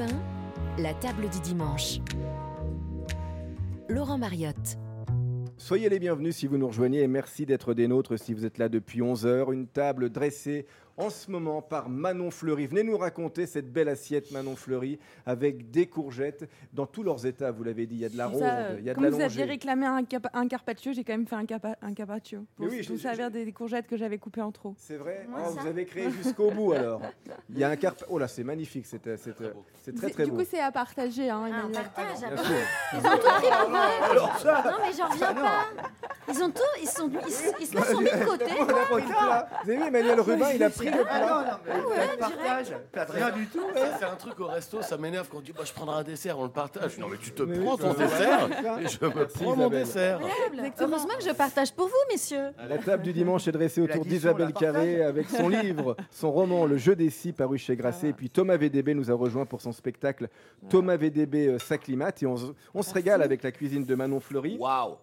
Europe 1, la table du dimanche. Laurent Mariotte. Soyez les bienvenus si vous nous rejoignez et merci d'être des nôtres si vous êtes là depuis 11 heures. Une table dressée en ce moment par Manon Fleury. Venez nous raconter cette belle assiette Manon Fleury avec des courgettes dans tous leurs états. Vous l'avez dit, il y a de la ronde, il y a de comme la vous aviez réclamé un, carpaccio, j'ai quand même fait un, capa- un carpaccio. Pour oui, tout je- servir des, des courgettes que j'avais coupées en trop. C'est vrai Moi, Oh. Vous avez créé jusqu'au bout alors. Il y a un carpe. Oh là, c'est magnifique, c'est euh, c'est, euh, très C'est- très du beau. coup, c'est à partager. Hein, Ah, on partage. Sûr. Ils ont tout pris pour eux. Non, mais j'en reviens pas. Ils ont tout, ils, sont, ils, se- ils se le sont mis de côté. Plat. Vous avez vu Emmanuel Rubin, il a pris le Ah plat. non, non, mais ouais, le partage, pas de rien du tout. Ça, c'est un truc au resto, ça m'énerve quand on dit bah, je prendrai un dessert, on le partage. Non, mais tu te Mais prends ton dessert et je me Merci, prends mon dessert. Heureusement que je partage pour vous, messieurs. La table du dimanche est dressée autour d'Isabelle. Carré avec son livre, son roman Le jeu des scies paru chez Grasset. Et puis Thomas VDB nous a rejoint pour son spectacle Thomas VDB euh, s'acclimate. Et on, se- on se régale avec la cuisine de Manon Fleury. Waouh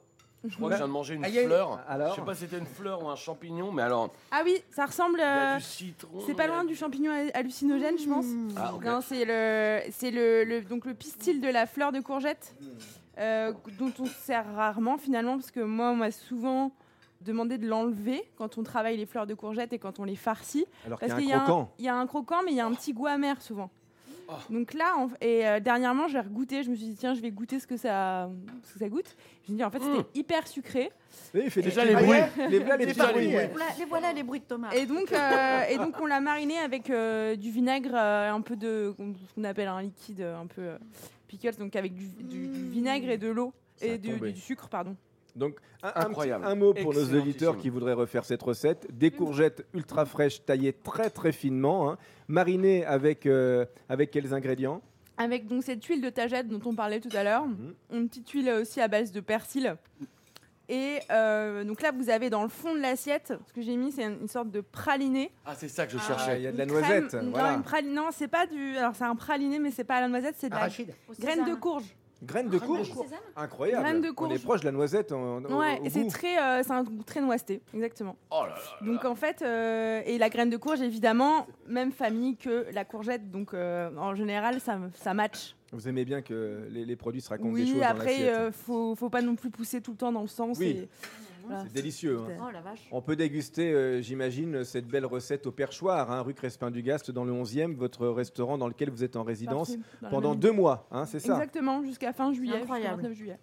Je crois que je viens de manger une Ah, il y a une- fleur. Alors Je sais pas si c'était une fleur ou un champignon, mais alors, Ah oui, ça ressemble. il y a euh, du citron. c'est pas loin du champignon hal- hallucinogène, je pense. Ah, ok. Non, c'est le, c'est le, le- donc le pistil de la fleur de courgette, euh, dont on se sert rarement finalement, parce que moi, on m'a souvent demandé de l'enlever quand on travaille les fleurs de courgette et quand on les farcit. Alors qu'il y Parce a qu'il un y, a un- croquant. il y a un croquant, mais il y a un petit goût amer souvent. Oh. Donc là, en- et euh, dernièrement, j'ai regoûté. Je me suis dit, tiens, je vais goûter ce que ça, ce que ça goûte. Je me dis, en fait, Mm. c'était hyper sucré. Oui, il fait Déjà les bruits. Les, les les. Voilà, les voilà les bruits de Thomas. Et donc, euh, et donc, on l'a mariné avec euh, du vinaigre, euh, un peu de ce qu'on appelle un liquide, un peu euh, pickles, donc avec du, du- du vinaigre et de l'eau et du sucre, pardon. Donc, un, Incroyable. mot pour nos auditeurs qui voudraient refaire cette recette. Des courgettes ultra fraîches taillées très très finement, hein, marinées avec, euh, avec quels ingrédients? Avec donc cette huile de tagette dont on parlait tout à l'heure, Mhm. une petite huile aussi à base de persil. Et euh, donc là, vous avez dans le fond de l'assiette, ce que j'ai mis, c'est une, sorte de praliné. Ah, c'est ça que je Ah, cherchais. Il y a de la noisette. crème- voilà. Non, une praline- non, c'est pas du. Alors c'est un praliné, mais c'est pas à la noisette, c'est de la Arachide. graine de courge. Graines de courge. Incroyable. Graines de On courge. est proche de la noisette. En, Ouais, et c'est très, euh, c'est un goût très noiseté, exactement. Oh là là. Donc en fait, euh, et la graine de courge, évidemment, même famille que la courgette, donc euh, en général, ça, ça match. Vous aimez bien que les, les produits se racontent des Oui, choses dans après, l'assiette. euh, faut, faut pas non plus pousser tout le temps dans le sens. Oui. et- voilà. C'est délicieux. hein. Oh la vache. On peut déguster, euh, j'imagine, cette belle recette au perchoir, hein, rue Crespin du Gast, dans le 11e, votre restaurant dans lequel vous êtes en résidence pendant deux mois, hein, c'est ça? Exactement, jusqu'à fin juillet, Incroyable. 29 juillet.